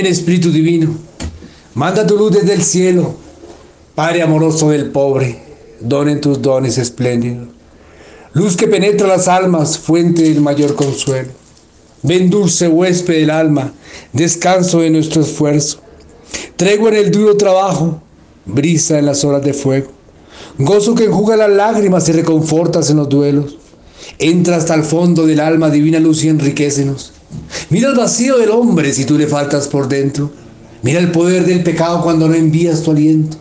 Ven Espíritu Divino, manda tu luz desde el cielo, Padre amoroso del pobre, donen tus dones espléndidos. Luz que penetra las almas, fuente del mayor consuelo. Ven dulce huésped del alma, descanso de nuestro esfuerzo. Tregua en el duro trabajo, brisa en las horas de fuego. Gozo que enjuga las lágrimas y reconfortas en los duelos. Entra hasta el fondo del alma, divina luz y enriquecenos. Mira el vacío del hombre si tú le faltas por dentro. Mira el poder del pecado cuando no envías tu aliento.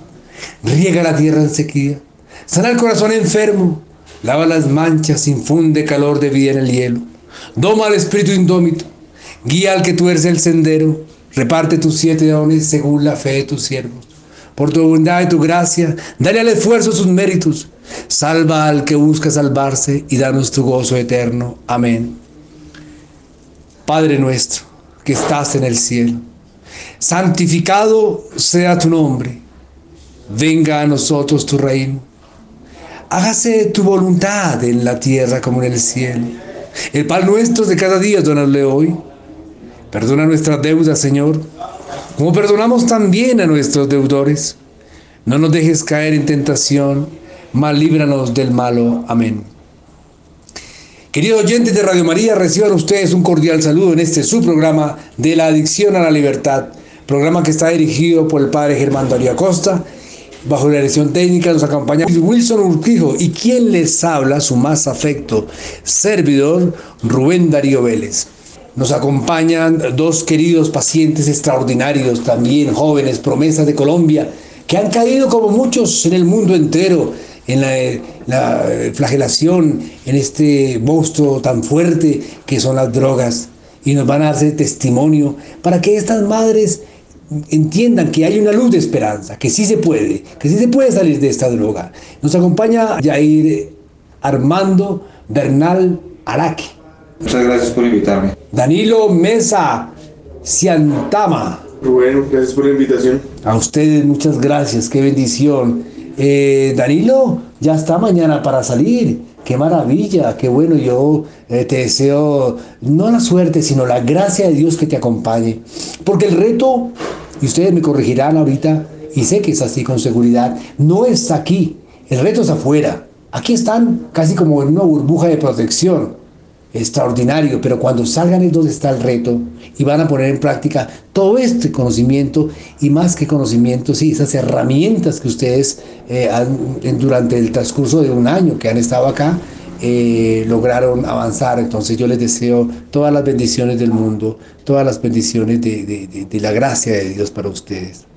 Riega la tierra en sequía. Sana el corazón enfermo. Lava las manchas, infunde calor de vida en el hielo. Doma al espíritu indómito. Guía al que tuerce el sendero. Reparte tus siete dones según la fe de tus siervos. Por tu bondad y tu gracia, dale al esfuerzo sus méritos. Salva al que busca salvarse y danos tu gozo eterno. Amén. Padre nuestro, que estás en el cielo, santificado sea tu nombre. Venga a nosotros tu reino. Hágase tu voluntad en la tierra como en el cielo. El pan nuestro de cada día, donadle hoy. Perdona nuestras deudas, Señor, como perdonamos también a nuestros deudores. No nos dejes caer en tentación, mas líbranos del malo. Amén. Queridos oyentes de Radio María, reciban ustedes un cordial saludo en este su programa de la adicción a la libertad, programa que está dirigido por el padre Germán Darío Acosta. Bajo la dirección técnica nos acompaña Wilson Urquijo y quien les habla, su más afecto servidor, Rubén Darío Vélez. Nos acompañan dos queridos pacientes extraordinarios, también jóvenes, promesas de Colombia, que han caído como muchos en el mundo entero en la, flagelación, en este monstruo tan fuerte que son las drogas. Y nos van a hacer testimonio para que estas madres entiendan que hay una luz de esperanza, que sí se puede, que sí se puede salir de esta droga. Nos acompaña Jair Armando Bernal Araque. Muchas gracias por invitarme. Danilo Mesa Ciantama. Rubén, gracias por la invitación. A ustedes muchas gracias, qué bendición. Eh, Danilo, ya está mañana para salir. Qué maravilla, qué bueno. Yo eh, te deseo no la suerte, sino la gracia de Dios que te acompañe. Porque el reto, y ustedes me corregirán ahorita, y sé que es así con seguridad, no es aquí. El reto es afuera. Aquí están casi como en una burbuja de protección extraordinario, pero cuando salgan es donde está el reto y van a poner en práctica todo este conocimiento y más que conocimiento, sí, esas herramientas que ustedes eh, durante el transcurso de un año que han estado acá, eh, lograron avanzar. Entonces yo les deseo todas las bendiciones del mundo, todas las bendiciones de la gracia de Dios para ustedes.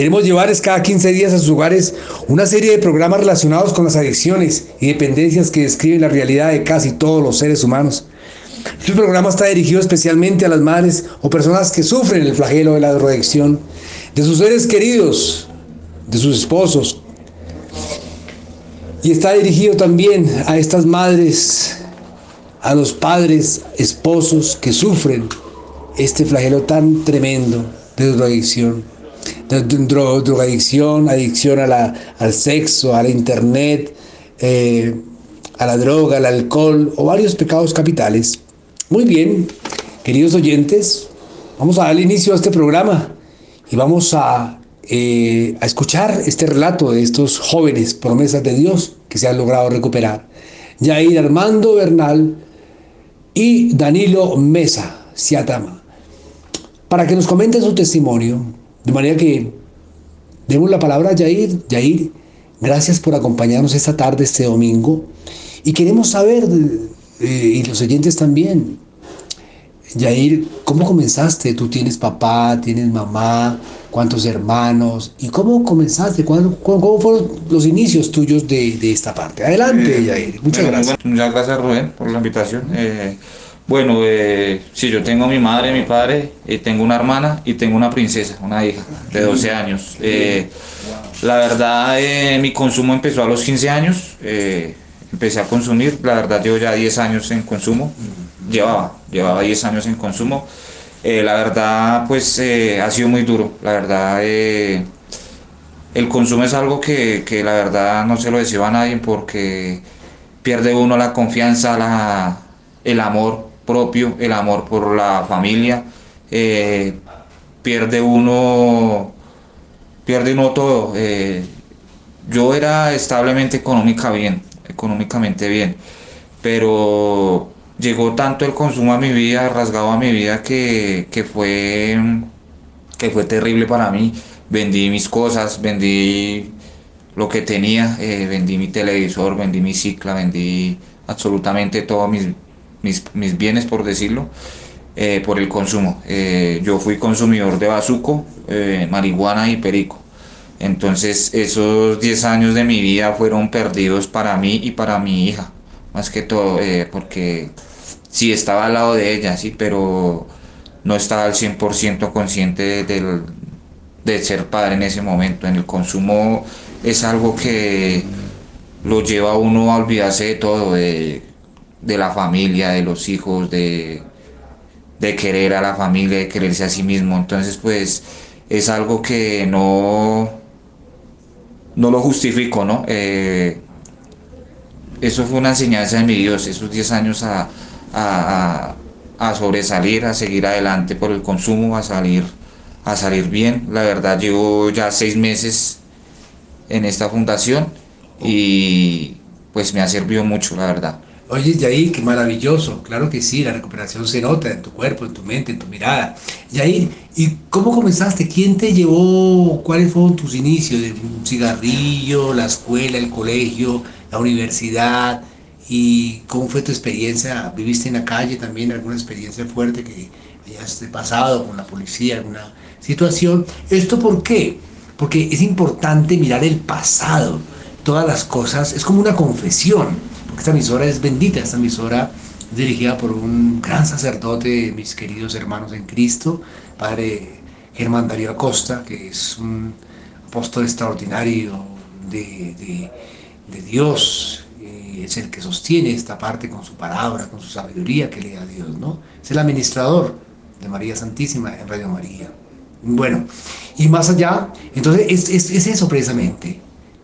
Queremos llevarles cada 15 días a sus hogares una serie de programas relacionados con las adicciones y dependencias que describen la realidad de casi todos los seres humanos. Este programa está dirigido especialmente a las madres o personas que sufren el flagelo de la drogadicción, de sus seres queridos, de sus esposos. Y está dirigido también a estas madres, a los padres, esposos que sufren este flagelo tan tremendo de drogadicción drogadicción, adicción a la, al sexo, a la internet, eh, a la droga, al alcohol o varios pecados capitales. Muy bien, queridos oyentes, vamos a dar inicio a este programa y vamos a, eh, a escuchar este relato de estos jóvenes promesas de Dios que se han logrado recuperar. Yair Armando Bernal y Danilo Mesa Siatama, para que nos comenten su testimonio de manera que demos la palabra a Yair. Yair, gracias por acompañarnos esta tarde, este domingo. Y queremos saber, eh, y los oyentes también, Yair, ¿cómo comenzaste? Tú tienes papá, tienes mamá, cuántos hermanos, y cómo comenzaste, ¿Cómo, fueron los inicios tuyos de, esta parte? Adelante, eh, Yair, muchas gracias. muchas gracias, Rubén, por la invitación. Eh, bueno, eh, sí, yo tengo a mi madre, mi padre, y tengo una hermana y tengo una princesa, una hija de 12 años. Eh, la verdad, eh, mi consumo empezó a los 15 años, eh, empecé a consumir, la verdad llevo ya 10 años en consumo, llevaba, llevaba 10 años en consumo. la verdad, pues ha sido muy duro, la verdad, el consumo es algo que, que, la verdad no se lo deseo a nadie porque pierde uno la confianza, la, el amor propio, el amor por la familia. Eh, pierde uno, pierde uno todo. Eh, yo era establemente económica bien, económicamente bien, pero llegó tanto el consumo a mi vida, rasgado a mi vida, que, que fue, que fue terrible para mí. Vendí mis cosas, vendí lo que tenía, eh, vendí mi televisor, vendí mi cicla, vendí absolutamente todos mis, mis, mis bienes, por decirlo, eh, por el consumo. Eh, yo fui consumidor de bazuco, marihuana y perico. Entonces esos 10 años de mi vida fueron perdidos para mí y para mi hija, más que todo, porque sí estaba al lado de ella, sí, pero no estaba al 100% consciente del, de ser padre en ese momento. En el consumo es algo que lo lleva a uno a olvidarse de todo, la familia, de los hijos, de, querer a la familia, de quererse a sí mismo. Entonces, pues es algo que no, no lo justifico, ¿no? Eh, eso fue una enseñanza de mi Dios, esos 10 años a, a, sobresalir, a seguir adelante por el consumo, a salir, a salir bien. La verdad, llevo ya seis meses en esta fundación y pues me ha servido mucho, la verdad. Oye, Yair, qué maravilloso. Claro que sí, la recuperación se nota en tu cuerpo, en tu mente, en tu mirada. Yair, ¿y cómo comenzaste? ¿Quién te llevó? ¿Cuáles fueron tus inicios? ¿De un cigarrillo, la escuela, el colegio, la universidad? ¿Y cómo fue tu experiencia? ¿Viviste en la calle también alguna experiencia fuerte que hayas pasado con la policía, alguna situación? ¿Esto por qué? Porque es importante mirar el pasado, todas las cosas, es como una confesión, esta emisora es bendita, esta emisora dirigida por un gran sacerdote, mis queridos hermanos en Cristo, Padre Germán Darío Acosta, que es un apóstol extraordinario de, Dios, es el que sostiene esta parte con su palabra, con su sabiduría que le da Dios, ¿no? Es el administrador de María Santísima en Radio María. Bueno, y más allá, entonces es, es, eso precisamente,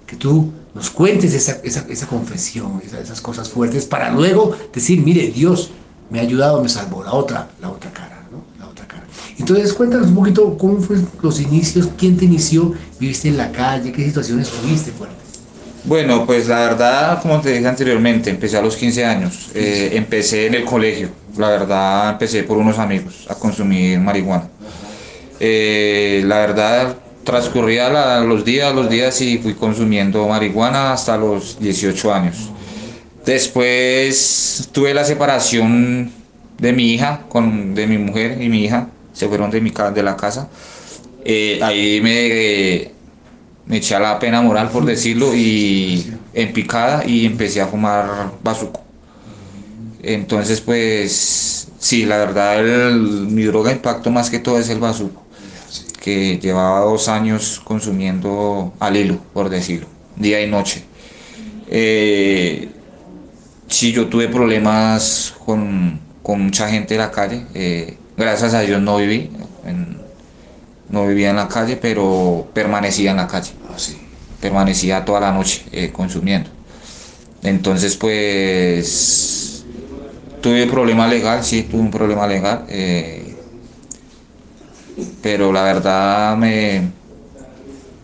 que tú nos cuentes esa, esa, esa confesión, esas cosas fuertes, para luego decir, mire, Dios me ha ayudado, me salvó, la otra, la otra cara, ¿no? La otra cara. Entonces cuéntanos un poquito cómo fueron los inicios, quién te inició, viviste en la calle, qué situaciones tuviste fuertes. Bueno, pues la verdad, como te dije anteriormente, empecé a los 15 años. Eh, empecé en el colegio. La verdad, empecé por unos amigos a consumir marihuana. Eh, la verdad, transcurría los días, los días y fui consumiendo marihuana hasta los 18 años. Después tuve la separación de mi hija, con, de mi mujer y mi hija, se fueron de, mi, de la casa. Eh, ahí me me eché a la pena moral, por decirlo, y en picada y empecé a fumar bazuco. Entonces, pues, sí, la verdad, mi droga impacto más que todo es el bazuco, que llevaba dos años consumiendo al hilo, por decirlo, día y noche. Eh, sí, yo tuve problemas con, mucha gente en la calle, eh, gracias a Dios no viví, no vivía en la calle, pero permanecía en la calle. Ah, permanecía toda la noche eh, consumiendo. Entonces, pues, tuve problema legal, sí, tuve un problema legal. Eh, pero la verdad me,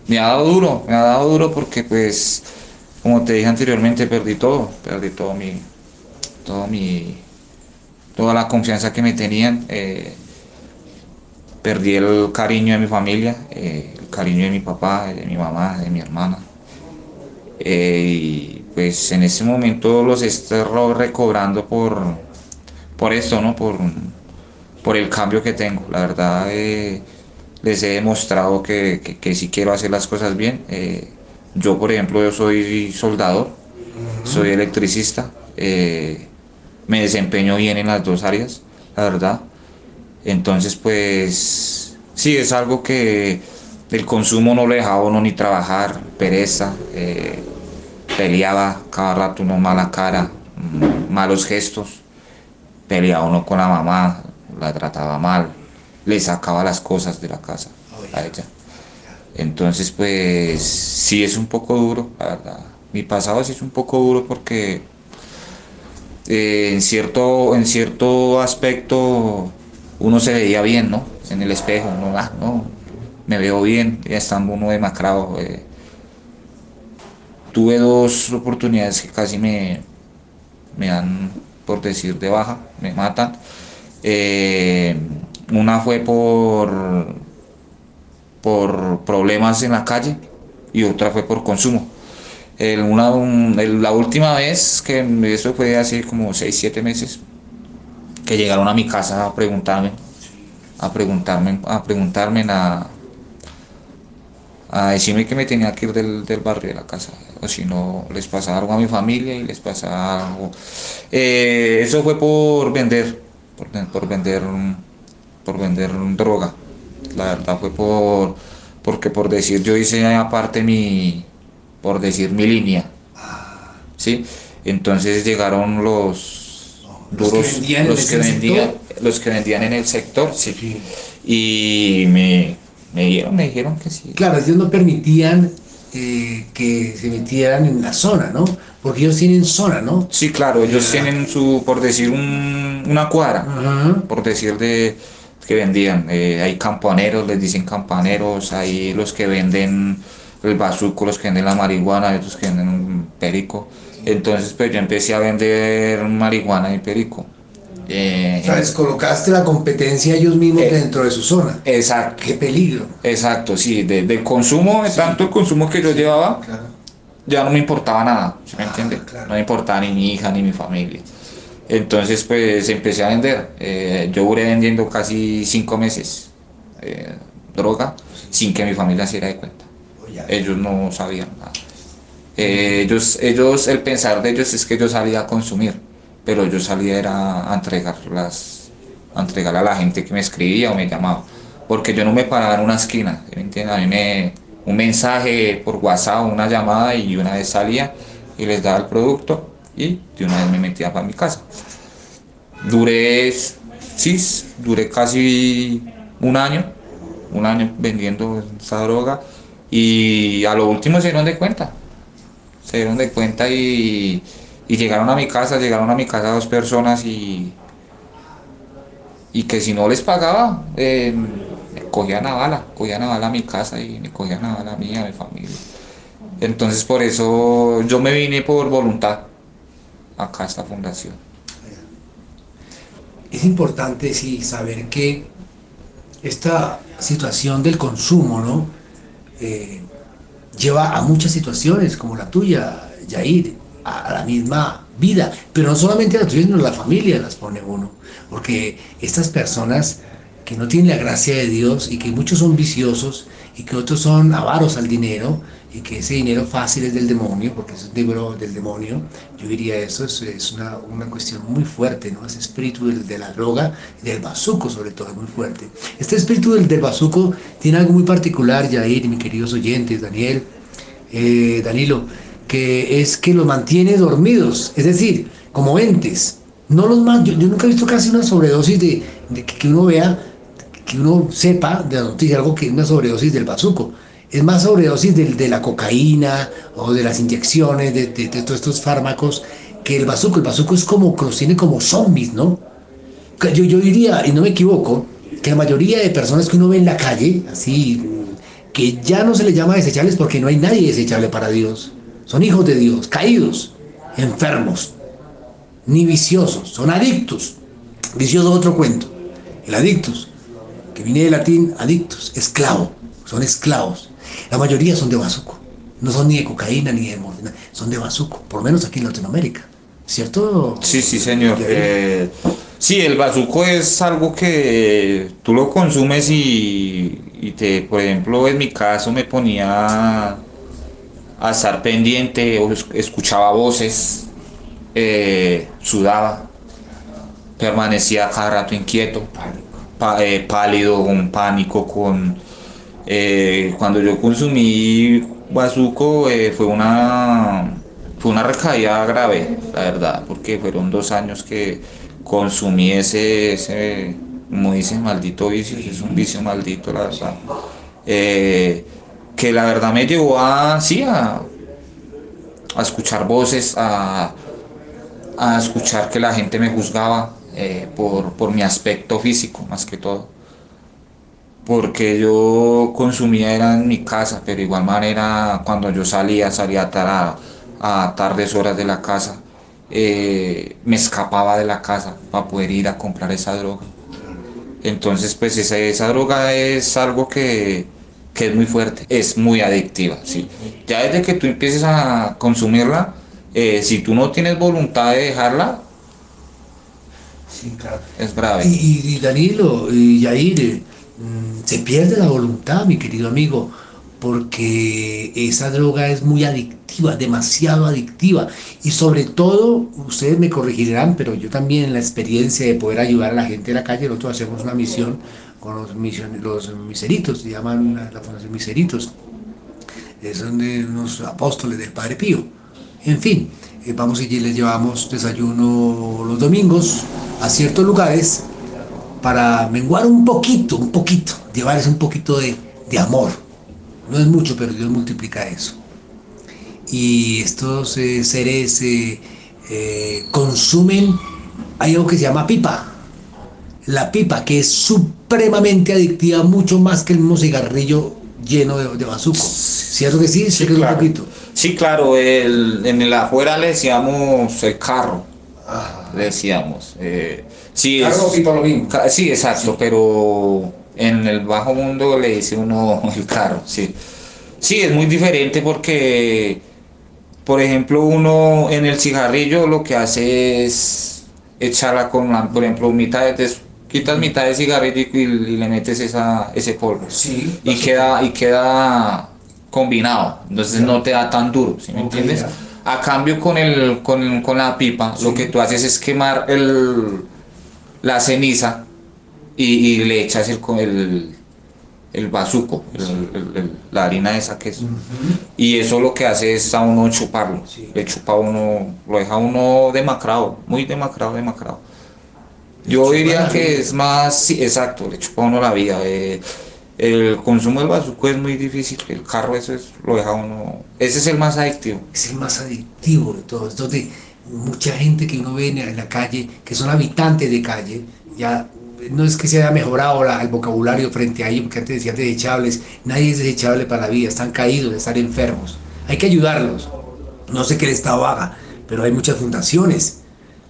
me ha dado duro, me ha dado duro porque, pues, como te dije anteriormente, perdí todo, perdí todo mi, todo mi, toda la confianza que me tenían. Eh, perdí el cariño de mi familia, eh, el cariño de mi papá, de mi mamá, de mi hermana. Eh, y pues en ese momento los estoy recobrando por, por esto, ¿no? Por, por el cambio que tengo. La verdad eh, les he demostrado que, que, si quiero hacer las cosas bien. yo, por ejemplo, yo soy soldador, soy electricista, me desempeño bien en las dos áreas, la verdad. Entonces, pues, sí, es algo que el consumo no le dejaba uno ni trabajar, pereza, eh, peleaba cada rato uno mala cara, malos gestos, peleaba uno con la mamá, la trataba mal, le sacaba las cosas de la casa a ella. Entonces, pues, sí es un poco duro, la verdad. Mi pasado sí es un poco duro porque eh, en, cierto, en cierto aspecto uno se veía bien, ¿no? en el espejo, no, ah, no, me veo bien, ya estando uno demacrado. Eh. Tuve dos oportunidades que casi me, me dan, por decir, de baja, me matan. Eh, una fue por, por problemas en la calle y otra fue por consumo. una, la última vez, que eso fue hace como 6, 7 meses, que llegaron a mi casa a preguntarme, a preguntarme, a preguntarme, a, a decirme que me tenía que ir del, barrio de la casa, o si no, les pasaba algo a mi familia y les pasaba algo. Eh, eso fue por vender, por, por, vender, por vender droga. La verdad fue por, porque por decir, yo hice aparte mi, por decir mi línea, ¿sí? Entonces llegaron los duros, los que vendían, los que vendían en el sector, sí. Y me me dijeron, me dijeron que sí. Claro, ellos no permitían eh, que se metieran en la zona, ¿no? Porque ellos tienen zona, ¿no? Sí, claro, ellos tienen su, por decir, una cuadra, por decir de que vendían. Eh, hay campaneros, les dicen campaneros, hay los que venden el bazuco, los que venden la marihuana, hay otros que venden perico. Entonces, pues yo empecé a vender marihuana y perico. Eh, colocaste la competencia ellos mismos eh, dentro de su zona. Exacto. Qué peligro. Exacto, sí, de, consumo, tanto el consumo que yo llevaba, ya no me importaba nada, me ah, entiende? No me importaba ni mi hija ni mi familia. Entonces, pues empecé a vender. Eh, yo duré vendiendo casi cinco meses eh, droga sin que mi familia se diera de cuenta. Oh, ellos no sabían nada. ellos, ellos, el pensar de ellos es que yo salía a consumir pero yo salía era a entregarlas, a entregar a la gente que me escribía o me llamaba, porque yo no me paraba en una esquina, ¿me entiendes? A mí me, un mensaje por WhatsApp, una llamada y una vez salía y les daba el producto y de una vez me metía para mi casa. Duré, sí, duré casi un año, un año vendiendo esa droga y a lo último se dieron de cuenta, se dieron de cuenta y y llegaron a mi casa, llegaron a mi casa dos personas y, y que si no les pagaba, eh, cogían a bala, cogían a bala mi casa y me cogían a bala a mí, a mi familia. Entonces por eso yo me vine por voluntad acá a esta fundación. Es importante, sí, saber que esta situación del consumo, ¿no? Eh, lleva a muchas situaciones como la tuya, Yair, a la misma vida, pero no solamente a la tuya, sino la familia las pone uno, porque estas personas que no tienen la gracia de Dios y que muchos son viciosos y que otros son avaros al dinero y que ese dinero fácil es del demonio, porque es un dinero del demonio, yo diría eso, es, una, una, cuestión muy fuerte, ¿no? Ese espíritu de la droga, del bazuco sobre todo, es muy fuerte. Este espíritu del, del bazuco tiene algo muy particular, Jair, mis queridos oyentes, Daniel, eh, Danilo, que es que los mantiene dormidos, es decir, como entes. No los man, yo, nunca he visto casi una sobredosis de, que uno vea, que uno sepa de la noticia, algo que una sobredosis del bazuco. Es más sobredosis de, de la cocaína o de las inyecciones, de, todos estos fármacos, que el bazuco. El bazuco es como que los tiene como zombies, ¿no? Yo, yo diría, y no me equivoco, que la mayoría de personas que uno ve en la calle, así, que ya no se les llama desechables porque no hay nadie desechable para Dios son hijos de Dios, caídos, enfermos, ni viciosos, son adictos. Vicioso otro cuento. El adictus, que viene del latín adictus, esclavo, son esclavos. La mayoría son de bazuco. No son ni de cocaína ni de morfina, son de bazuco, por lo menos aquí en Latinoamérica. ¿Cierto? Sí, sí, señor. Eh, sí, el bazuco es algo que tú lo consumes y, y te, por ejemplo, en mi caso me ponía a estar pendiente, escuchaba voces, eh, sudaba, permanecía cada rato inquieto, eh, pálido, con pánico, con... Eh, cuando yo consumí bazuco fue una fue una recaída grave, la verdad, porque fueron dos años que consumí ese, ese como dicen, maldito vicio, es un vicio maldito, la verdad. Que la verdad me llevó a, sí, a, escuchar voces, a, escuchar que la gente me juzgaba eh, por, mi aspecto físico, más que todo. porque yo consumía era en mi casa, pero igual manera cuando yo salía, salía a, a tardes horas de la casa, eh, me escapaba de la casa para poder ir a comprar esa droga. Entonces, pues esa, esa droga es algo que, que es muy fuerte, es muy adictiva, ¿sí? Ya desde que tú empieces a consumirla, eh, si tú no tienes voluntad de dejarla, Sí, claro. es grave. Y, y Danilo y Yair, mm, se pierde la voluntad, mi querido amigo, porque esa droga es muy adictiva, demasiado adictiva. Y sobre todo, ustedes me corregirán, pero yo también en la experiencia de poder ayudar a la gente de la calle, nosotros hacemos una misión con los, mision- los miseritos, se llaman la, la Fundación Miseritos. Eh, son de unos apóstoles del Padre Pío. En fin, eh, vamos y les llevamos desayuno los domingos a ciertos lugares para menguar un poquito, un poquito, llevarles un poquito de, de amor. No es mucho, pero Dios multiplica eso. Y estos eh, seres eh, eh, consumen, hay algo que se llama pipa. La pipa, que es supremamente adictiva, mucho más que el mismo cigarrillo lleno de, de bazuco. ¿Cierto que sí? Sé que es un claro. poquito. Sí, claro, el- en el afuera le decíamos el carro, le decíamos. eh, sí, Carro es- y mismo. ca- sí, exacto, pero en el bajo mundo le dice uno el carro, sí. Sí, es muy diferente porque, por ejemplo, uno en el cigarrillo lo que hace es echarla con, la- por ejemplo, mitad de, quitas mitad de cigarrillo y, y le metes esa, ese polvo Sí. y queda y queda combinado entonces no te da tan duro ¿sí me entiendes? ya. a cambio con el con, con la pipa lo que tú haces es quemar el la ceniza y, y le echas el el, el bazuco la harina esa que es y eso lo que hace es a uno chuparlo Sí. le chupa uno lo deja a uno demacrado muy demacrado demacrado yo diría que es más, sí, exacto, le chupa a uno la vida. eh, el consumo del bazuco es muy difícil, el carro eso es, lo deja uno, ese es el más adictivo. es el más adictivo de todos. Entonces, mucha gente que uno ve en en la calle, que son habitantes de calle, ya no es que se haya mejorado el vocabulario frente a ellos, porque antes decían desechables, nadie es desechable para la vida, están caídos, están enfermos. Hay que ayudarlos. No sé qué el Estado haga, pero hay muchas fundaciones,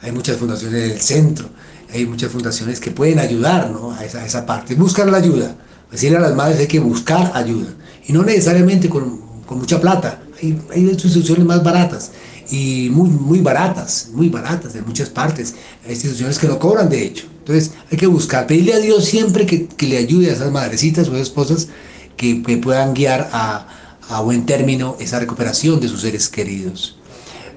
hay muchas fundaciones del centro, hay muchas fundaciones que pueden ayudar ¿no? a, esa, a esa parte, buscar la ayuda. Decirle a las madres hay que buscar ayuda, y no necesariamente con, con mucha plata, hay, hay instituciones más baratas y muy, muy baratas, muy baratas de muchas partes, hay instituciones que no cobran de hecho. Entonces hay que buscar, pedirle a Dios siempre que, que le ayude a esas madrecitas o esposas que, que puedan guiar a, a buen término esa recuperación de sus seres queridos.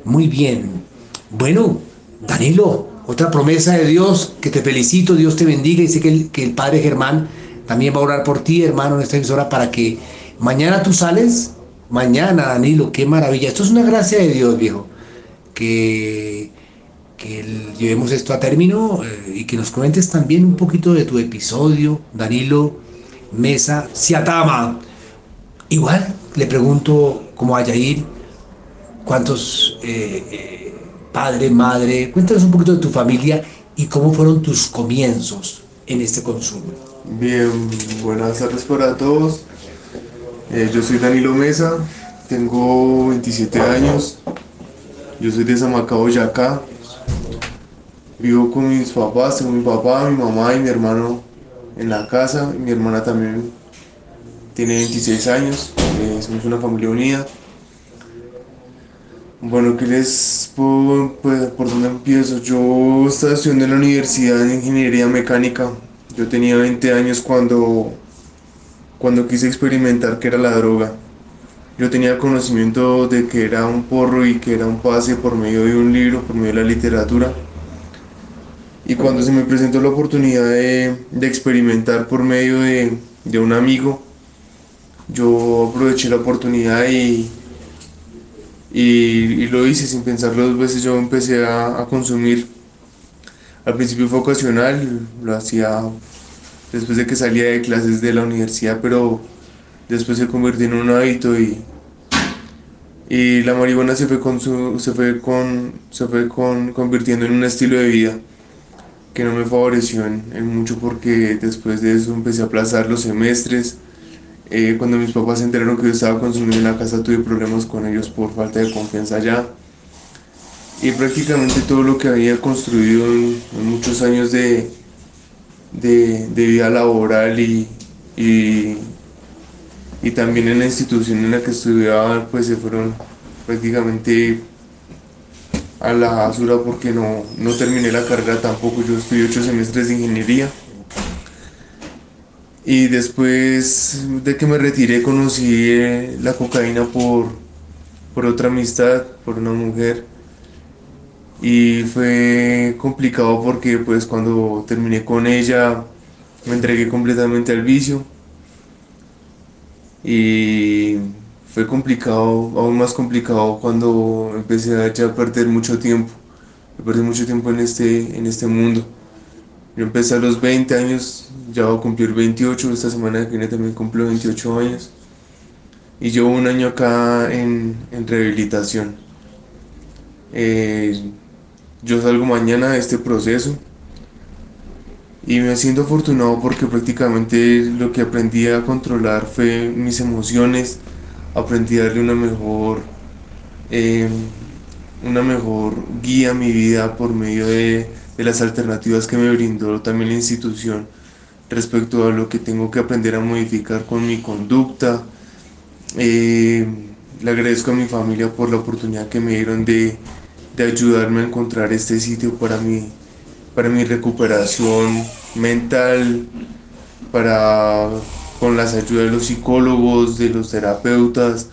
Muy bien. Bueno, Danilo, otra promesa de Dios, que te felicito, Dios te bendiga y sé que el, que el Padre Germán también va a orar por ti, hermano, en esta emisora, para que mañana tú sales, mañana, Danilo, qué maravilla. Esto es una gracia de Dios, viejo, que, que llevemos esto a término eh, y que nos cuentes también un poquito de tu episodio, Danilo Mesa Siatama. Igual le pregunto como a ¿cuántos eh, eh, padre, madre? Cuéntanos un poquito de tu familia y cómo fueron tus comienzos en este consumo. Bien, buenas tardes para todos. Eh, yo soy Danilo Mesa, tengo 27 años. Yo soy de Zamacao, Boyacá. Vivo con mis papás, tengo mi papá, mi mamá y mi hermano en la casa. Mi hermana también tiene 26 años. eh, somos una familia unida. Bueno, ¿qué les puedo, pues, por dónde empiezo? Yo estaba estudiando en la universidad en ingeniería mecánica. Yo tenía 20 años cuando, cuando quise experimentar qué era la droga. Yo tenía conocimiento de que era un porro y que era un pase por medio de un libro, por medio de la literatura. Y cuando se me presentó la oportunidad de, de experimentar por medio de, de un amigo, yo aproveché la oportunidad y, y, lo hice sin pensarlo dos veces. Yo empecé a, a consumir. Al principio fue ocasional, lo hacía después de que salía de clases de la universidad, pero después se convirtió en un hábito y, y la marihuana se fue, con su, se fue, con, se fue con, convirtiendo en un estilo de vida. que no me favoreció en, mucho porque después de eso empecé a aplazar los semestres. Eh, cuando mis papás se enteraron que yo estaba consumiendo en la casa tuve problemas con ellos por falta de confianza ya. Y prácticamente todo lo que había construido en, muchos años de, de, de vida laboral y, y, y también en la institución en la que estudiaba pues se fueron prácticamente a la basura porque no, no terminé la carrera tampoco, yo estudié ocho semestres de ingeniería. Y después de que me retiré conocí eh, la cocaína por, por otra amistad, por una mujer. Y fue complicado porque pues cuando terminé con ella me entregué completamente al vicio. Y fue complicado, aún más complicado cuando empecé a perder mucho tiempo. Perdí mucho tiempo en este, en este mundo. Yo empecé a los 20 años, ya voy a cumplir 28, esta semana que viene también cumplo 28 años. Y llevo un año acá en, en rehabilitación. Eh, yo salgo mañana de este proceso y me siento afortunado porque prácticamente lo que aprendí a controlar fue mis emociones, aprendí a darle una mejor, eh, una mejor guía a mi vida por medio de, de las alternativas que me brindó también la institución respecto a lo que tengo que aprender a modificar con mi conducta. Eh, le agradezco a mi familia por la oportunidad que me dieron de, de ayudarme a encontrar este sitio para mi, para mi recuperación mental, para con las ayudas de los psicólogos, de los terapeutas,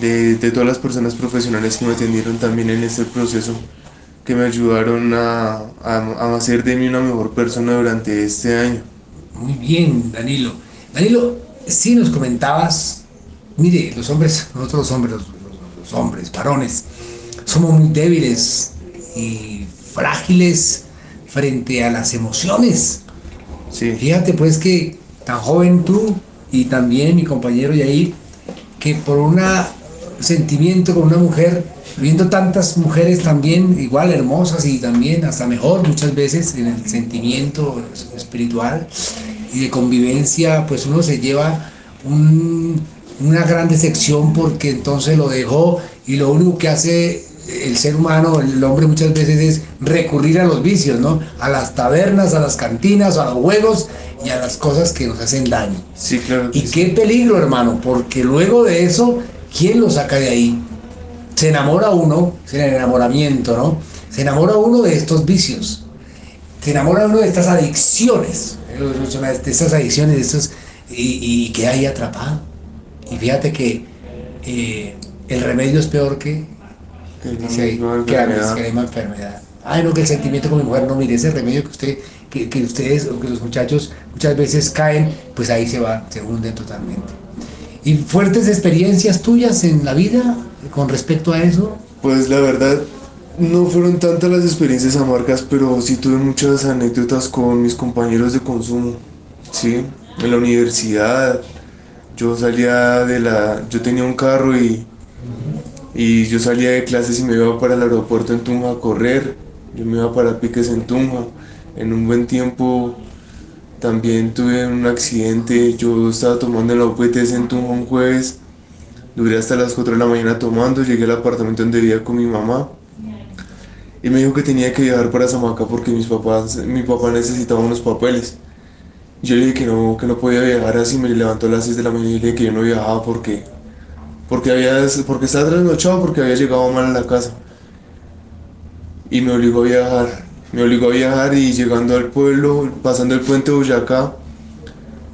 de, de todas las personas profesionales que me atendieron también en este proceso, que me ayudaron a, a, a hacer de mí una mejor persona durante este año. Muy bien, Danilo. Danilo, sí nos comentabas, mire, los hombres, nosotros los hombres, los hombres, varones, somos muy débiles y frágiles frente a las emociones. Sí, Fíjate pues que tan joven tú y también mi compañero Yair, que por un sentimiento con una mujer, viendo tantas mujeres también igual hermosas y también hasta mejor muchas veces en el sentimiento espiritual y de convivencia, pues uno se lleva un- una gran decepción porque entonces lo dejó y lo único que hace el ser humano, el hombre muchas veces es recurrir a los vicios, ¿no? A las tabernas, a las cantinas, a los juegos y a las cosas que nos hacen daño. sí, claro. Y sí. qué peligro, hermano, porque luego de eso, ¿quién lo saca de ahí? Se enamora uno, es el enamoramiento, ¿no? Se enamora uno de estos vicios, se enamora uno de estas adicciones, ¿eh? de estas adicciones, de estos, y, y queda ahí atrapado. Y fíjate que eh, el remedio es peor que, Que es la Dice ahí, que la misma enfermedad. Ay, no, que el sentimiento con mi mujer, no, mire, ese remedio que usted, que, que ustedes, o que los muchachos muchas veces caen, pues ahí se va, se hunden totalmente. ¿Y fuertes experiencias tuyas en la vida con respecto a eso? Pues la verdad, no fueron tantas las experiencias amargas, pero sí tuve muchas anécdotas con mis compañeros de consumo. Sí, en la universidad, yo salía de la. Yo tenía un carro y. Y yo salía de clases y me iba para el aeropuerto en Tunja a correr. Yo me iba para Piques en Tunja. En un buen tiempo también tuve un accidente. Yo estaba tomando en la en Tunja un jueves. Duré hasta las 4 de la mañana tomando, llegué al apartamento donde vivía con mi mamá y me dijo que tenía que viajar para Samaca porque mis papás, mi papá necesitaba unos papeles. Yo le dije que no, que no podía viajar así, me levantó a las 6 de la mañana y le dije que yo no viajaba porque, porque, había, porque estaba trasnochado, porque había llegado mal a la casa. Y me obligó a viajar, me obligó a viajar y llegando al pueblo, pasando el puente de Boyacá,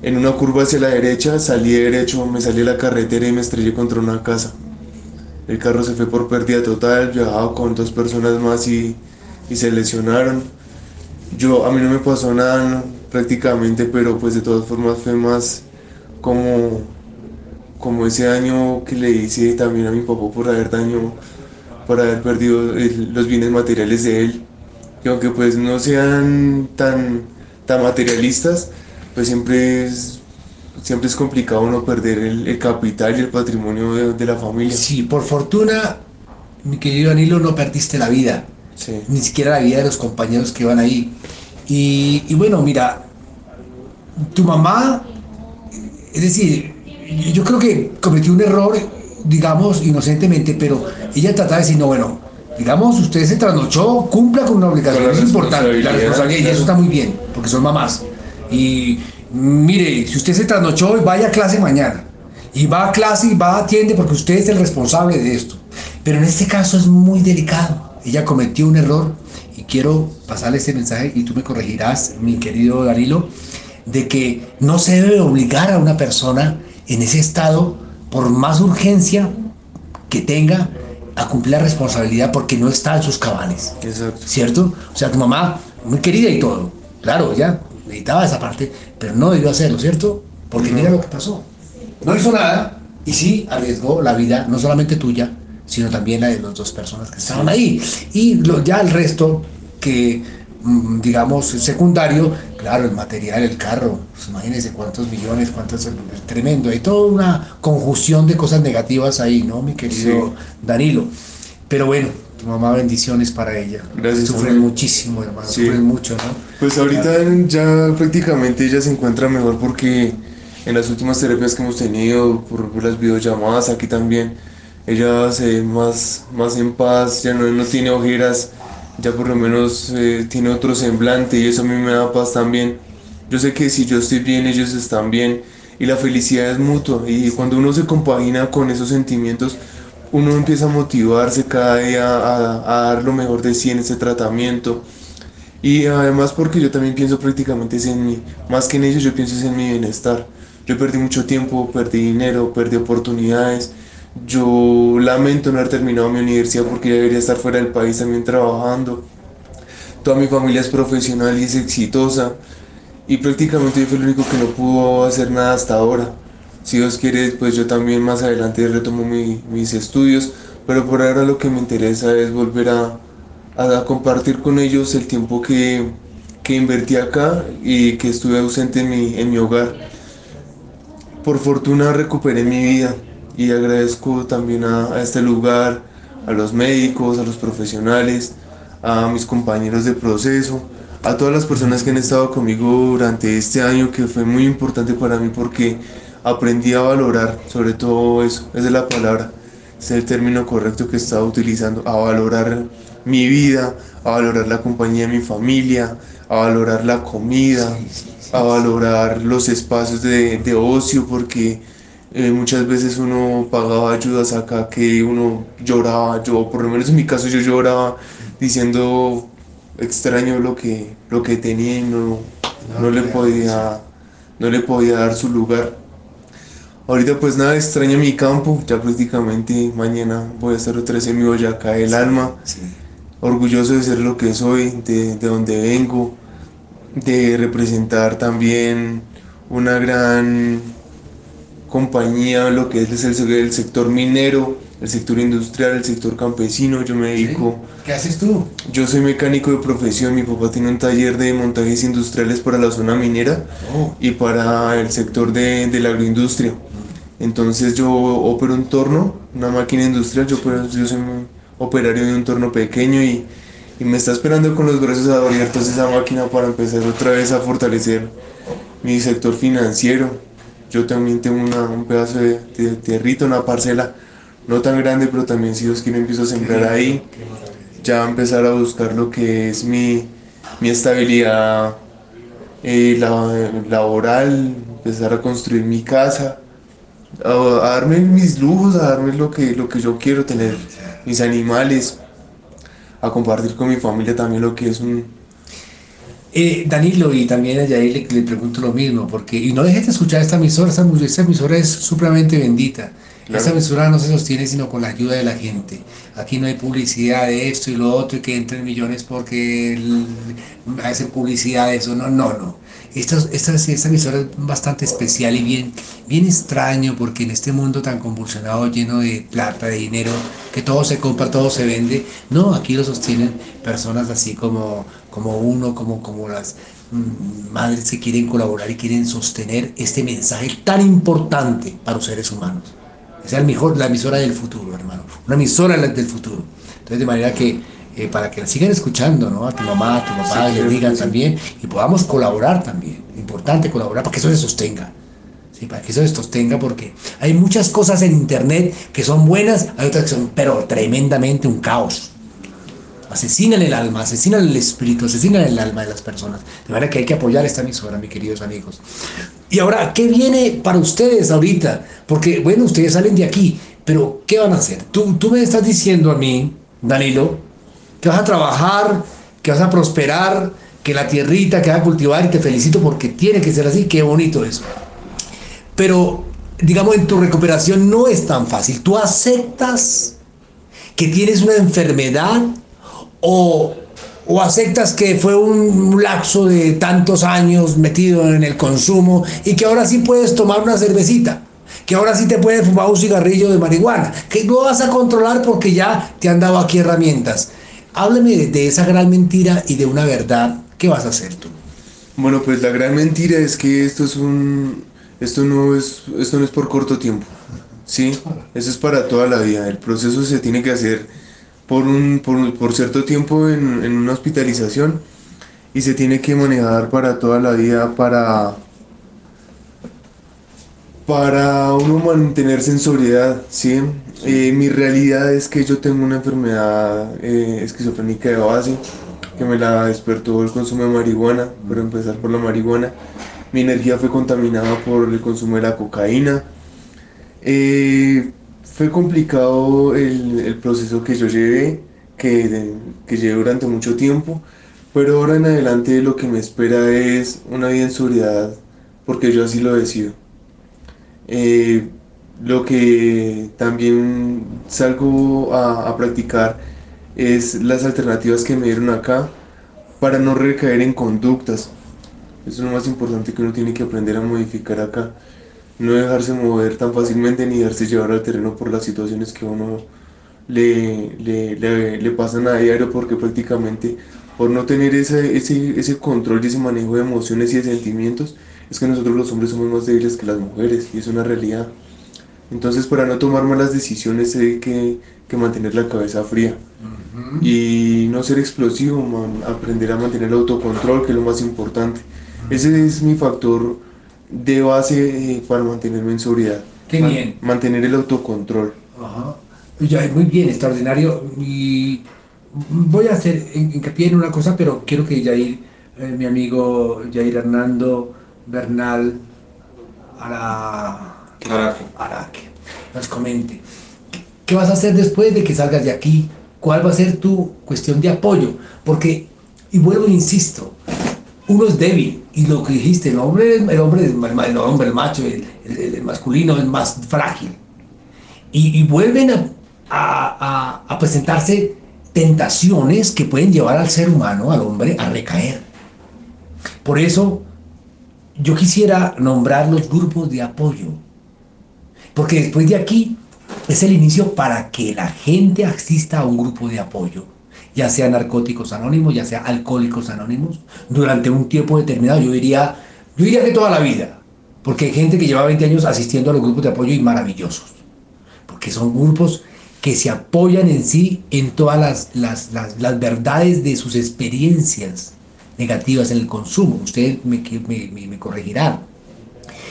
en una curva hacia la derecha, salí derecho, me salí de la carretera y me estrellé contra una casa. El carro se fue por pérdida total, viajaba con dos personas más y, y se lesionaron. Yo, a mí no me pasó nada no, prácticamente, pero pues de todas formas fue más como, como ese daño que le hice también a mi papá por haber daño, por haber perdido el- los bienes materiales de él. Y aunque pues no sean tan, tan materialistas, pues siempre es, siempre es complicado no perder el, el capital y el patrimonio de, de la familia. Sí, por fortuna, mi querido Danilo, no perdiste la vida, Sí. ni siquiera la vida de los compañeros que van ahí. Y, y bueno, mira, tu mamá, es decir, yo creo que cometió un error, digamos, inocentemente, pero ella trataba de decir, no, bueno, digamos, usted se trasnochó, cumpla con una obligación, es importante, la responsabilidad, y eso está muy bien, porque son mamás. Y mire, si usted se trasnochó, vaya a clase mañana. Y va a clase y va a atiende porque usted es el responsable de esto. Pero en este caso es muy delicado. Ella cometió un error y quiero pasarle este mensaje y tú me corregirás, mi querido Darilo, de que no se debe obligar a una persona en ese estado, por más urgencia que tenga, a cumplir la responsabilidad porque no está en sus cabales. Exacto. ¿cierto? O sea, tu mamá, muy querida y todo, claro, ya necesitaba esa parte, pero no debió hacerlo, ¿cierto? Porque mira lo que pasó. No hizo nada y sí arriesgó la vida, no solamente tuya, sino también la de las dos personas que estaban ahí. Y lo- ya el resto, que digamos es secundario, claro, el material, el carro, pues imagínense cuántos millones, cuántos, es tremendo, hay toda una conjunción de cosas negativas ahí, ¿no, mi querido Sí. Danilo? Pero bueno, tu mamá, bendiciones para ella. Gracias, Sufren muchísimo, hermano. Sí. Sufren mucho, ¿no? Pues ahorita ya prácticamente ella se encuentra mejor porque en las últimas terapias que hemos tenido, por las videollamadas aquí también, ella se ve más, más en paz, ya no, no tiene ojeras, ya por lo menos eh, tiene otro semblante y eso a mí me da paz también. Yo sé que si yo estoy bien, ellos están bien y la felicidad es mutua y cuando uno se compagina con esos sentimientos, uno empieza a motivarse cada día a, a dar lo mejor de sí en ese tratamiento. Y además porque yo también pienso prácticamente es en mí, más que en ellos yo pienso es en mi bienestar. Yo perdí mucho tiempo, perdí dinero, perdí oportunidades. Yo lamento no haber terminado mi universidad porque debería estar fuera del país también trabajando. Toda mi familia es profesional y es exitosa. Y prácticamente yo fui el único que no pudo hacer nada hasta ahora. Si Dios quiere, pues yo también más adelante retomo mi- mis estudios. Pero por ahora lo que me interesa es volver a, a compartir con ellos el tiempo que, que invertí acá y que estuve ausente en mi, en mi hogar. Por fortuna recuperé mi vida y agradezco también a, a este lugar, a los médicos, a los profesionales, a mis compañeros de proceso, a todas las personas que han estado conmigo durante este año que fue muy importante para mí porque aprendí a valorar, sobre todo eso, esa es la palabra, es el término correcto que estaba utilizando, a valorar mi vida, a valorar la compañía de mi familia, a valorar la comida, a valorar los espacios de, de ocio porque eh, muchas veces uno pagaba ayudas acá que uno lloraba, yo por lo menos en mi caso yo lloraba diciendo extraño lo que, lo que tenía y no, no le podía, no le podía dar su lugar. Ahorita pues nada, extraño mi campo, ya prácticamente mañana voy a estar otra vez en mi Boyacá del alma, orgulloso de ser lo que soy, de, de donde vengo, de representar también una gran compañía, lo que es el, el sector minero, el sector industrial, el sector campesino, yo me dedico... ¿Qué haces tú? Yo soy mecánico de profesión, mi papá tiene un taller de montajes industriales para la zona minera Oh. y para el sector de, de la agroindustria. Entonces yo opero un torno, una máquina industrial, yo, opero- yo soy un operario de un torno pequeño y, y me está esperando con los brazos abiertos esa máquina para empezar otra vez a fortalecer mi sector financiero. Yo también tengo un pedazo de, de una parcela, no tan grande, pero también si Dios quiere empiezo a sembrar ahí. Ya empezar a buscar lo que es mi, mi estabilidad eh, la- laboral, empezar a construir mi casa, a, a darme mis lujos, a darme lo que, lo que yo quiero tener, mis animales, a compartir con mi familia también lo que es un... Eh, Danilo, y también a Yair le, le pregunto lo mismo, porque, y no dejes de escuchar esta emisora, esta, esta emisora es supremamente bendita. Claro. Esta emisora no se sostiene sino con la ayuda de la gente. Aquí no hay publicidad de esto y lo otro y que entren millones porque el- hacen publicidad de eso. No, no, no. Esta, esta, esta emisora es bastante especial y bien, bien extraño porque en este mundo tan convulsionado, lleno de plata, de dinero, que todo se compra, todo se vende, no, aquí lo sostienen personas así como, como uno, como, como las mm, madres que quieren colaborar y quieren sostener este mensaje tan importante para los seres humanos. Esa es mejor, la emisora del futuro, hermano. Una emisora del futuro. Entonces, de manera que eh, para que la sigan escuchando, ¿no? A tu mamá, a tu papá, y le digan también, y podamos colaborar también. Importante colaborar para que eso se sostenga. ¿sí? Para que eso se sostenga, porque hay muchas cosas en Internet que son buenas, hay otras que son, pero tremendamente un caos. Asesinan el alma, asesinan el espíritu, asesinan el alma de las personas. De manera que hay que apoyar esta emisora, mis queridos amigos. Y ahora, ¿qué viene para ustedes ahorita? Porque, bueno, ustedes salen de aquí, pero ¿qué van a hacer? Tú, tú me estás diciendo a mí, Danilo, que vas a trabajar, que vas a prosperar, que la tierrita que vas a cultivar y te felicito porque tiene que ser así, qué bonito eso. Pero, digamos, en tu recuperación no es tan fácil. Tú aceptas que tienes una enfermedad o, o aceptas que fue un lapso de tantos años metido en el consumo y que ahora sí puedes tomar una cervecita, que ahora sí te puedes fumar un cigarrillo de marihuana, que no vas a controlar porque ya te han dado aquí herramientas. Háblame de, esa gran mentira y de una verdad. ¿Qué vas a hacer tú? Bueno, pues la gran mentira es que esto es un esto no es esto no es por corto tiempo. Sí, eso es para toda la vida. El proceso se tiene que hacer por un por, por cierto tiempo en, en una hospitalización y se tiene que manejar para toda la vida para para uno mantenerse en sobriedad, ¿sí? Eh, mi realidad es que yo tengo una enfermedad eh, esquizofrénica de base, que me la despertó el consumo de marihuana, por empezar por la marihuana. Mi energía fue contaminada por el consumo de la cocaína. Eh, fue complicado el, proceso que yo llevé, que, que llevé durante mucho tiempo, pero ahora en adelante lo que me espera es una vida en sobriedad, porque yo así lo decido. Lo que también salgo a, practicar es las alternativas que me dieron acá para no recaer en conductas. Eso es lo más importante que uno tiene que aprender a modificar acá. No dejarse mover tan fácilmente ni dejarse llevar al terreno por las situaciones que uno le, le, le, le pasan a diario porque prácticamente por no tener ese, ese, ese control y ese manejo de emociones y de sentimientos es que nosotros los hombres somos más débiles que las mujeres y es una realidad. Entonces para no tomar malas decisiones hay que, que mantener la cabeza fría y no ser explosivo, man, aprender a mantener el autocontrol, que es lo más importante. Ese es mi factor de base eh, para mantenerme en sobriedad. Qué bien. Mantener el autocontrol. Ajá. Ya, muy bien, extraordinario. Y voy a hacer hin- hincapié en una cosa, pero quiero que Jair, eh, mi amigo Jair Hernando Bernal Ara- Araque. Araque, nos comente. ¿Qué- ¿Qué vas a hacer después de que salgas de aquí? ¿Cuál va a ser tu cuestión de apoyo? Porque, y vuelvo e insisto, uno es débil, y lo que dijiste, el hombre, el hombre, el, hombre, el macho, el, el- el masculino es más frágil y, vuelven a- a- a presentarse tentaciones que pueden llevar al ser humano, al hombre, a recaer. Por eso yo quisiera nombrar los grupos de apoyo, porque después de aquí es el inicio para que la gente asista a un grupo de apoyo, ya sea narcóticos anónimos, ya sea alcohólicos anónimos, durante un tiempo determinado, yo diría, yo diría que toda la vida, porque hay gente que lleva 20 años asistiendo a los grupos de apoyo y maravillosos porque son grupos que se apoyan en sí en todas las, las, las, verdades de sus experiencias negativas en el consumo. Ustedes me, me, me- me.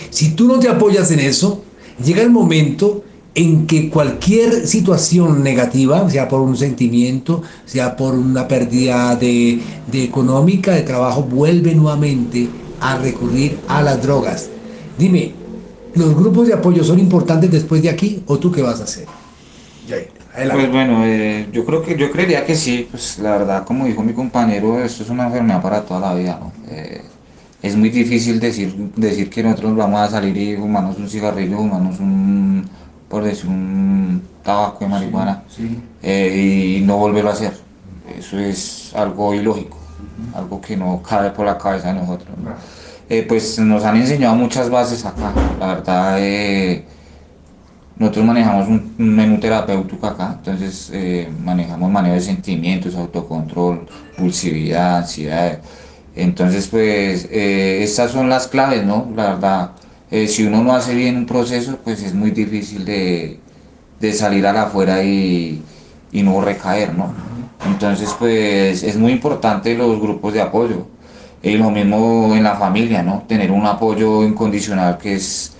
Si tú no te apoyas en eso, llega el momento en que cualquier situación negativa, sea por un sentimiento, sea por una pérdida de, económica, de trabajo, vuelve nuevamente a recurrir a las drogas. Dime, ¿los grupos de apoyo son importantes después de aquí o tú qué vas a hacer? Pues bueno, eh, yo creo que yo creería que sí, pues la verdad, como dijo mi compañero, esto es una enfermedad para toda la vida, ¿no? Eh, es muy difícil decir, decir que nosotros vamos a salir y fumarnos un cigarrillo, fumarnos un, por decir, un tabaco de marihuana Sí. eh, y no volverlo a hacer. Eso es algo ilógico, algo que no cabe por la cabeza de nosotros. ¿no? Eh, pues nos han enseñado muchas bases acá, la verdad. eh, nosotros manejamos un, un menú terapéutico acá, entonces eh, manejamos manejo de sentimientos, autocontrol, pulsividad, ansiedad. Entonces, pues eh, estas son las claves, ¿no? La verdad, eh, si uno no hace bien un proceso, pues es muy difícil de, de salir a la afuera y, y no recaer, ¿no? Entonces, pues es muy importante los grupos de apoyo. Y lo mismo en la familia, ¿no? Tener un apoyo incondicional que es,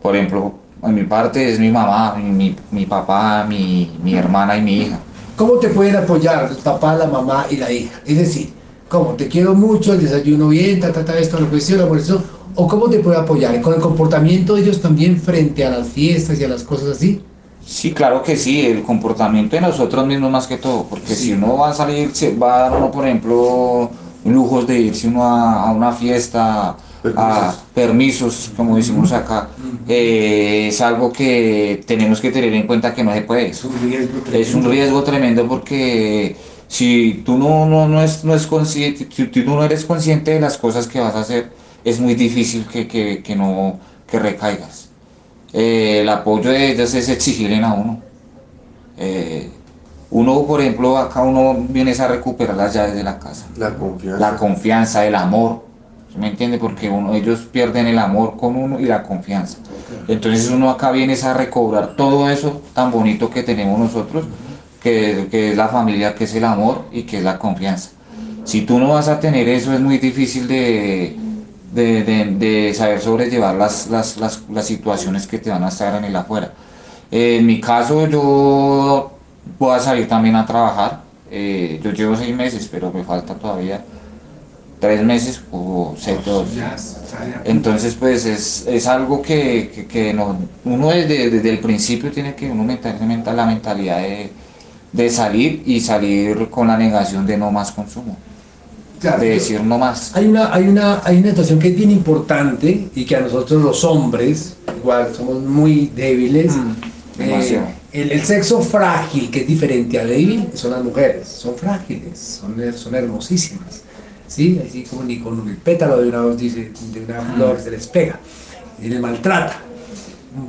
por ejemplo, en mi parte es mi mamá, mi, mi papá, mi, mi hermana y mi hija. ¿Cómo te pueden apoyar el papá, la mamá y la hija? Es decir, ¿cómo? Te quiero mucho, el desayuno bien, ta, ta, ta, esto, la cuestión, la cuestión. ¿O cómo te puede apoyar? ¿Con el comportamiento de ellos también frente a las fiestas y a las cosas así? Sí, claro que sí, el comportamiento de nosotros mismos más que todo, porque si uno va a salir, se va a dar uno, por ejemplo, lujos de irse uno a, a una fiesta, a permisos, como decimos acá, eh, es algo que tenemos que tener en cuenta que no se puede. Es un riesgo Es un tremendo. riesgo tremendo porque si tú no, no, no, es, no, es consciente, si tú no eres consciente de las cosas que vas a hacer, es muy difícil que, que, que no que recaigas. Eh, el apoyo de ellos es exigirle a uno. Eh, uno, por ejemplo, acá uno viene a recuperar las llaves de la casa La confianza. la confianza, el amor. ¿sí ¿Me entiende? Porque uno, ellos pierden el amor con uno y la confianza. Entonces uno acá viene a recobrar todo eso tan bonito que tenemos nosotros, que, que es la familia, que es el amor y que es la confianza. Si tú no vas a tener eso, es muy difícil de, de, de- de saber sobrellevar las, las, las, las situaciones que te van a estar en el afuera. Eh, en mi caso, yo voy a salir también a trabajar. Eh, yo llevo seis meses, pero me falta todavía tres meses o seis, dos. Entonces, pues es, es algo que, que, que no- uno desde, desde el principio tiene que uno meterse mental, la mentalidad de, de salir y salir con la negación de no más consumo, Claro, de decir no más. Hay una, hay, una, hay una situación que es bien importante y que a nosotros los hombres, igual somos muy débiles. Mm, eh, el, el sexo frágil, que es diferente al débil, son las mujeres. Son frágiles, son, son hermosísimas. ¿sí? Así como ni con el pétalo de una, de una flor se les pega y les maltrata.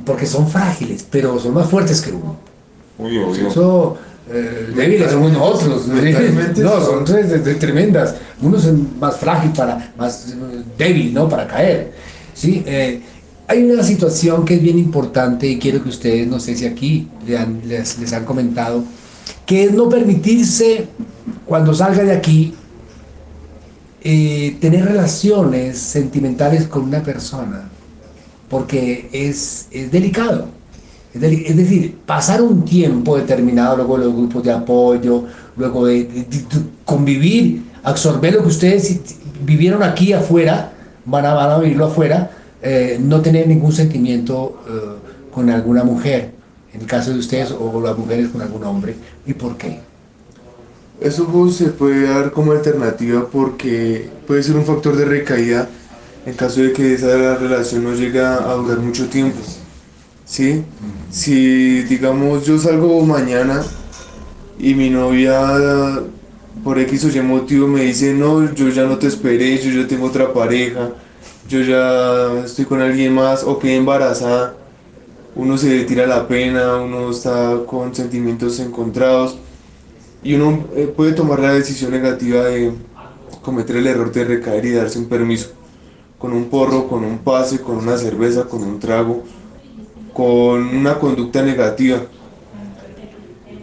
Porque son frágiles, pero son más fuertes que uno. Obvio, Eso, eh, débiles somos nosotros. Mentalmente No, son- son tres de- de tremendas. Uno es más frágil, para, más eh, débil, ¿no? Para caer. ¿sí? Eh, hay una situación que es bien importante y quiero que ustedes, no sé si aquí le han- les, les han comentado, que es no permitirse, cuando salga de aquí, eh, tener relaciones sentimentales con una persona, porque es, es delicado. Es, decir, pasar un tiempo determinado, luego los grupos de apoyo, luego de, convivir, absorber lo que ustedes vivieron aquí afuera, van a, van a vivirlo afuera, eh, no tener ningún sentimiento eh, con alguna mujer, en el caso de ustedes, o las mujeres con algún hombre. ¿Y por qué? Eso se puede dar como alternativa porque puede ser un factor de recaída en caso de que esa relación no llegue a durar mucho tiempo. ¿Sí? Si digamos yo salgo mañana y mi novia por X o Y motivo me dice no, yo ya no te esperé, yo ya tengo otra pareja, yo ya estoy con alguien más o quedé embarazada, uno se tira la pena, uno está con sentimientos encontrados y uno eh, puede tomar la decisión negativa de cometer el error de recaer y darse un permiso con un porro, con un pase, con una cerveza, con un trago, con una conducta negativa.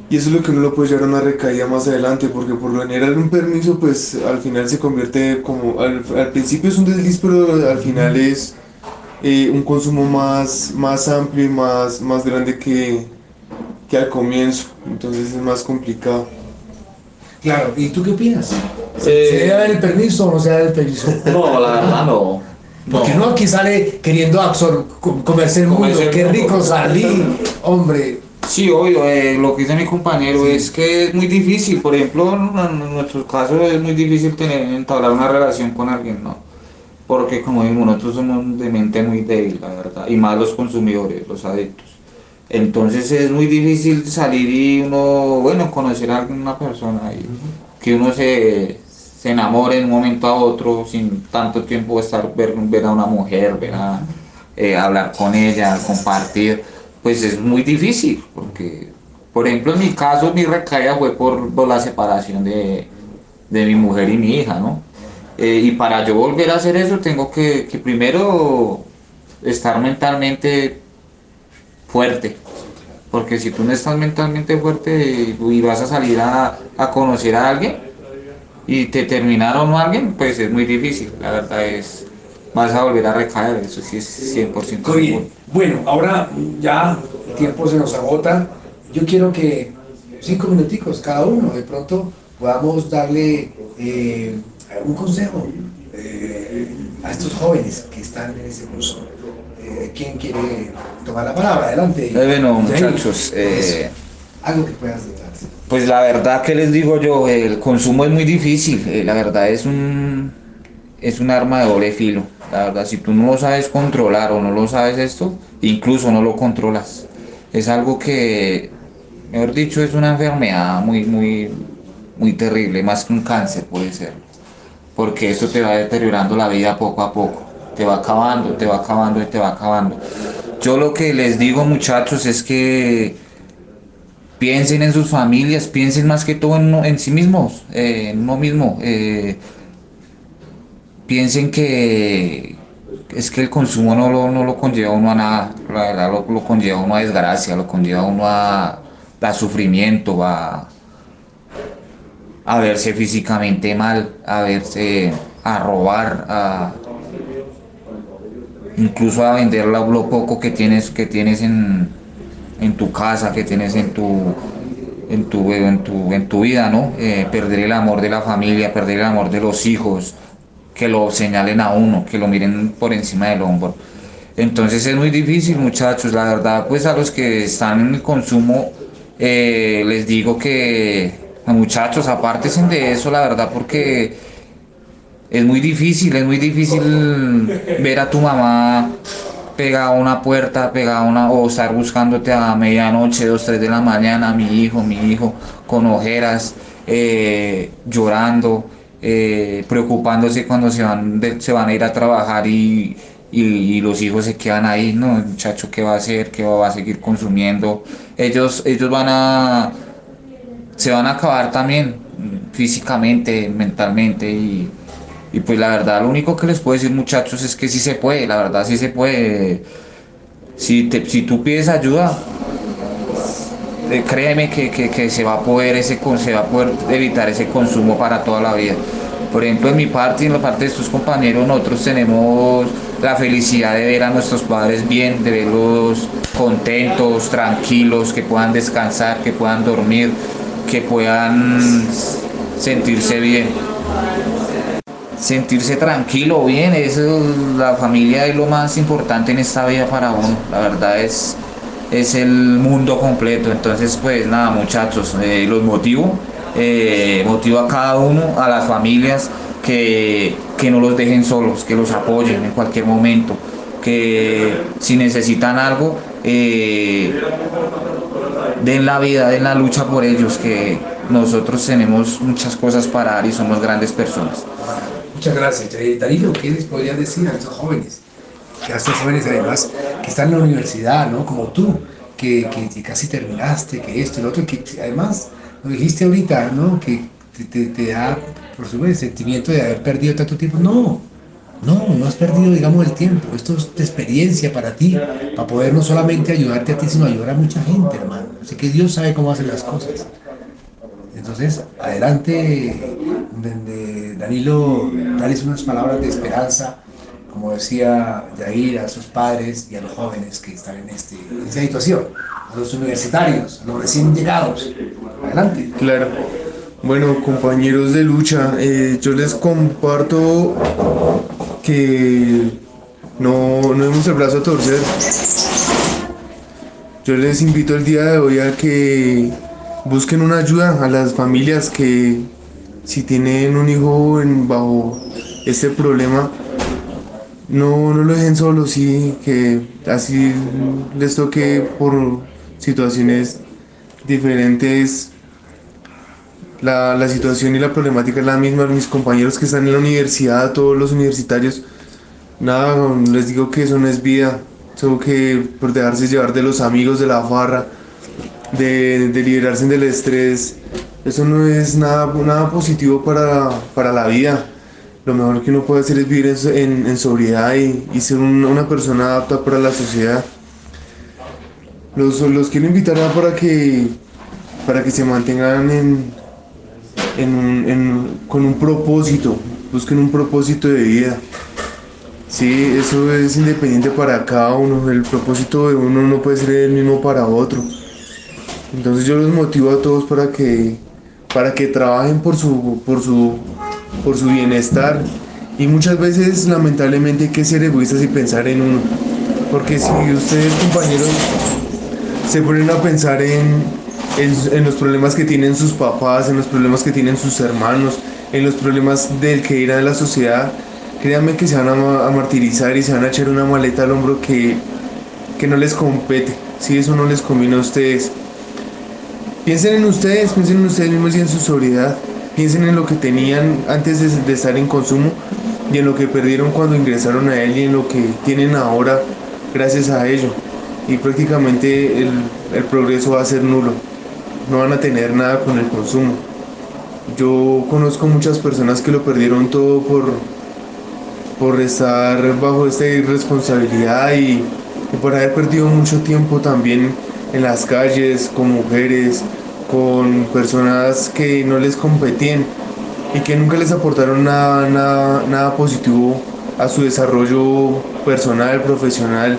Y eso es lo que uno lo puede llevar a una recaída más adelante, porque por lo general un permiso pues al final se convierte como, al, al principio es un desliz, pero al final es eh, un consumo más, más amplio y más, más grande que, que al comienzo, entonces es más complicado. Claro, ¿y tú qué opinas? Eh, ¿Se debe dar el permiso o no se debe dar el permiso? No, la verdad no. Porque no aquí sale queriendo comerse el mundo, Comerse el qué mundo. rico salí, hombre. Sí, obvio, eh, lo que dice mi compañero es que es muy difícil, por ejemplo, en, en nuestro caso es muy difícil tener, entablar una relación con alguien, ¿no? Porque como digo, nosotros somos de mente muy débil, la verdad, y más los consumidores, los adictos. Entonces es muy difícil salir y uno, bueno, conocer a alguna persona y que uno se, se enamore de un momento a otro sin tanto tiempo estar, ver, ver a una mujer, ver a, eh, hablar con ella, compartir, pues es muy difícil, porque, por ejemplo, en mi caso, mi recaída fue por, la separación de, de mi mujer y mi hija, ¿no? Eh, y para yo volver a hacer eso, tengo que, que primero estar mentalmente fuerte, Porque si tú no estás mentalmente fuerte y vas a salir a, a conocer a alguien y te terminaron a alguien, pues es muy difícil. La verdad es, vas a volver a recaer, eso sí es 100% Muy bien. Bueno, ahora ya el tiempo se nos agota. Yo quiero que cinco minuticos cada uno, de pronto podamos darle eh, un consejo eh, a estos jóvenes que están en ese curso. Eh, ¿Quién quiere tomar la palabra? Adelante. Eh, bueno, muchachos, eh. Algo que puedas. Pues la verdad que les digo yo, el consumo es muy difícil, eh, la verdad es un es un arma de doble filo. La verdad, si tú no lo sabes controlar o no lo sabes esto, incluso no lo controlas. Es algo que, mejor dicho, es una enfermedad muy, muy, muy terrible, más que un cáncer puede ser. Porque esto te va deteriorando la vida poco a poco. Te va acabando, te va acabando y te va acabando. Yo lo que les digo muchachos es que piensen en sus familias, piensen más que todo en, sí mismos, eh, en uno mismo. eh, piensen que es que el consumo no lo, no lo conlleva uno a nada, la verdad lo, conlleva a uno a desgracia, lo conlleva a uno a, a sufrimiento, a, a verse físicamente mal, a verse, a robar, a incluso a vender lo poco que tienes, que tienes en, en tu casa, que tienes en tu, en tu, en tu, en tu vida, ¿no? Eh, perder el amor de la familia, perder el amor de los hijos, que lo señalen a uno, que lo miren por encima del hombro. Entonces es muy difícil, muchachos. La verdad, pues a los que están en el consumo, eh, les digo que, muchachos, apártense de eso, la verdad, porque es muy difícil, es muy difícil ver a tu mamá pegada a una puerta, pegada a una, o estar buscándote a medianoche, dos, tres de la mañana, mi hijo, mi hijo, con ojeras, eh, llorando, eh, preocupándose cuando se van, de- se van a ir a trabajar y, y, los hijos se quedan ahí, no, el muchacho, ¿qué va a hacer? ¿Qué va a seguir consumiendo? Ellos, ellos van a, se van a acabar también físicamente, mentalmente y, y pues la verdad lo único que les puedo decir muchachos es que sí se puede, la verdad sí se puede. Si, te- si tú pides ayuda, eh, créeme que, que- que se va a poder ese se va a poder evitar ese consumo para toda la vida. Por ejemplo, en mi parte y en la parte de estos compañeros, nosotros tenemos la felicidad de ver a nuestros padres bien, de verlos contentos, tranquilos, que puedan descansar, que puedan dormir, que puedan sentirse bien sentirse tranquilo, bien, eso, la familia es lo más importante en esta vida para uno, la verdad es, es el mundo completo, entonces pues nada muchachos, eh, los motivo, eh, motivo a cada uno, a las familias, que, que no los dejen solos, que los apoyen en cualquier momento, que si necesitan algo, eh, den la vida, den la lucha por ellos, que nosotros tenemos muchas cosas para dar y somos grandes personas. Muchas gracias. Eh, Danilo, ¿qué les podrías decir a estos jóvenes? A estos jóvenes además que están en la universidad, ¿no? Como tú, que, que- casi terminaste, que esto lo otro, que además lo dijiste ahorita, ¿no? Que te, te- da, por supuesto, el sentimiento de haber perdido tanto tiempo. No, no, no has perdido, digamos, el tiempo. Esto es de experiencia para ti, para poder no solamente ayudarte a ti, sino ayudar a mucha gente, hermano. Así que Dios sabe cómo hacer las cosas. Entonces, adelante, de- de Danilo, darles unas palabras de esperanza, como decía Yair, a sus padres y a los jóvenes que están en, este, esta situación, a los universitarios, a los recién llegados. Adelante. Claro. Bueno, compañeros de lucha, eh, yo les comparto que no, no demos el brazo a torcer. Yo les invito el día de hoy a que busquen una ayuda a las familias que si tienen un hijo bajo este problema, no, no lo dejen solo, sí, que así les toque por situaciones diferentes la, la situación y la problemática es la misma. Mis compañeros que están en la universidad, todos los universitarios, nada, les digo que eso no es vida. Solo que por dejarse llevar de los amigos, de la farra, de, de liberarse del estrés, eso no es nada, nada positivo para, para la vida. Lo mejor que uno puede hacer es vivir en, en- sobriedad y, y ser un- una persona apta para la sociedad. los, los quiero invitar para que, para que se mantengan en, en- con un propósito, busquen un propósito de vida. Sí, eso es independiente para cada uno, el propósito de uno no puede ser el mismo para otro. Entonces yo los motivo a todos para que, para que trabajen por su, por su, por su bienestar. Y muchas veces lamentablemente hay que ser egoístas y pensar en uno. Porque si ustedes compañeros se ponen a pensar en, en, los problemas que tienen sus papás, en los problemas que tienen sus hermanos, en los problemas del que irá de la sociedad, créanme que se van a martirizar y se van a echar una maleta al hombro que, que no les compete. Si eso no les conviene a ustedes. Piensen en ustedes, piensen en ustedes mismos y en su sobriedad. Piensen en lo que tenían antes de, estar en consumo y en lo que perdieron cuando ingresaron a él y en lo que tienen ahora gracias a ello. Y prácticamente el, progreso va a ser nulo. No van a tener nada con el consumo. Yo conozco muchas personas que lo perdieron todo por, por estar bajo esta irresponsabilidad y por haber perdido mucho tiempo también en las calles, con mujeres, con personas que no les competían y que nunca les aportaron nada, nada, nada positivo a su desarrollo personal, profesional.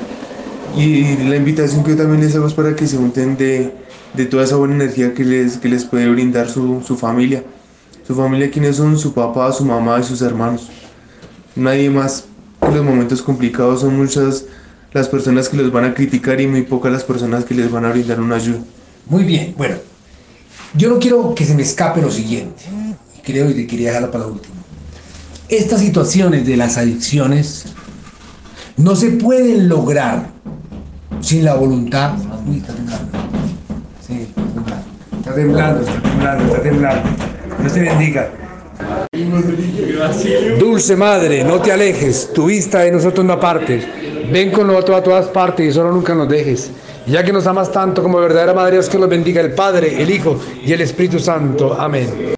Y la invitación que yo también les hago es para que se unten de, de toda esa buena energía que les, que les puede brindar su, su familia. Su familia, quienes son su papá, su mamá y sus hermanos nadie más. Los momentos complicados son muchas las personas que los van a criticar y muy pocas las personas que les van a brindar una ayuda. Muy bien, bueno. Yo no quiero que se me escape lo siguiente. Y creo y quería dejarlo para la última. Estas situaciones de las adicciones no se pueden lograr sin la voluntad. Uy, está temblando. Sí, está temblando. Está temblando, está temblando, está temblando. Dios te bendiga. Dulce Madre, no te alejes, tu vista de nosotros no apartes. Ven con nosotros a todas partes y solo nunca nos dejes. Ya que nos amas tanto como verdadera Madre, Dios que los bendiga el Padre, el Hijo y el Espíritu Santo. Amén.